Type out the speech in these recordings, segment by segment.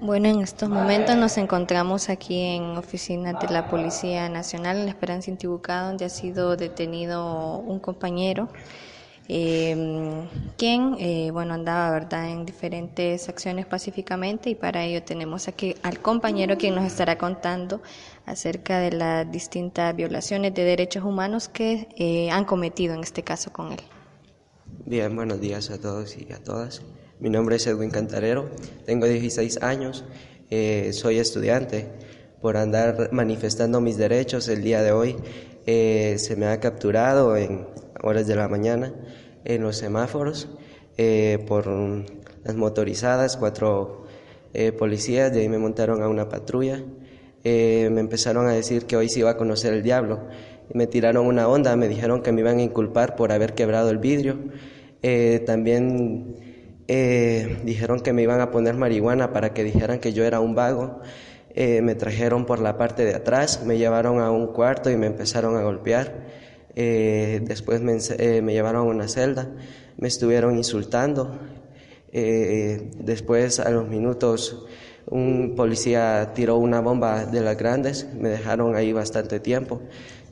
Bueno, en estos momentos nos encontramos aquí en oficinas de la Policía Nacional en la Esperanza Intibucá, donde ha sido detenido un compañero, eh, quien, eh, bueno, andaba, ¿verdad?, en diferentes acciones pacíficamente y para ello tenemos aquí al compañero quien nos estará contando acerca de las distintas violaciones de derechos humanos que eh, han cometido en este caso con él. Bien, buenos días a todos y a todas. Mi nombre es Edwin Cantarero, tengo 16 años, eh, soy estudiante. Por andar manifestando mis derechos el día de hoy, eh, se me ha capturado en horas de la mañana en los semáforos eh, por las motorizadas, cuatro policías, de ahí me montaron a una patrulla. me empezaron a decir que hoy se iba a conocer el diablo. Me tiraron una onda, me dijeron que me iban a inculpar por haber quebrado el vidrio. también eh, dijeron que me iban a poner marihuana para que dijeran que yo era un vago. Eh, me trajeron por la parte de atrás, me llevaron a un cuarto y me empezaron a golpear. Eh, después me, me, llevaron a una celda, me estuvieron insultando. después, a los minutos, un policía tiró una bomba de las grandes, me dejaron ahí bastante tiempo.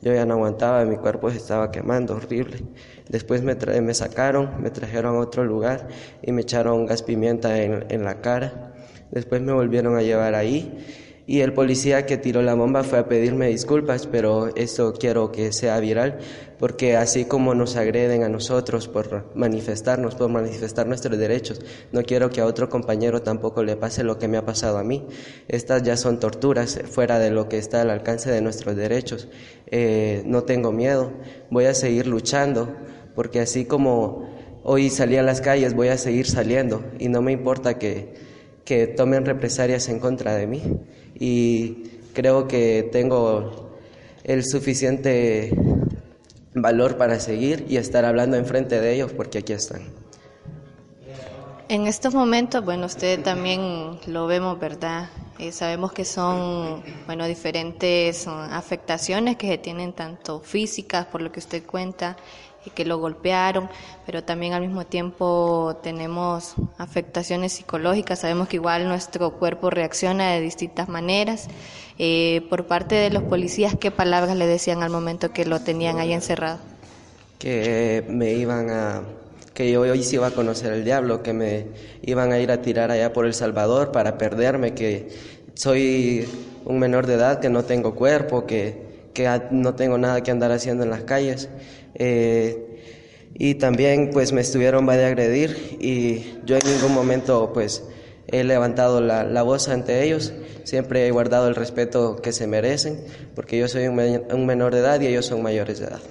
Yo ya no aguantaba, mi cuerpo se estaba quemando horrible. Después me, me sacaron, me trajeron a otro lugar y me echaron gas pimienta en, en la cara. Después me volvieron a llevar ahí y el policía que tiró la bomba fue a pedirme disculpas, pero esto quiero que sea viral, porque así como nos agreden a nosotros por manifestarnos, por manifestar nuestros derechos, no quiero que a otro compañero tampoco le pase lo que me ha pasado a mí. Estas ya son torturas fuera de lo que está al alcance de nuestros derechos. Eh, no tengo miedo, voy a seguir luchando, porque así como hoy salí a las calles, voy a seguir saliendo y no me importa que, que tomen represalias en contra de mí y creo que tengo el suficiente valor para seguir y estar hablando enfrente de ellos porque aquí están. En estos momentos, bueno, usted también lo vemos, ¿verdad? Eh, sabemos que son, bueno, diferentes afectaciones que se tienen tanto físicas, por lo que usted cuenta, que lo golpearon, pero también al mismo tiempo tenemos afectaciones psicológicas. Sabemos que igual nuestro cuerpo reacciona de distintas maneras. Eh, por parte de los policías, ¿qué palabras le decían al momento que lo tenían ahí encerrado? Que me iban a que yo hoy sí iba a conocer el diablo, que me iban a ir a tirar allá por El Salvador para perderme, que soy un menor de edad, que no tengo cuerpo, que, que no tengo nada que andar haciendo en las calles. Eh, y también pues me estuvieron va de agredir y yo en ningún momento pues he levantado la, la, voz ante ellos, siempre he guardado el respeto que se merecen, porque yo soy un, un menor de edad y ellos son mayores de edad.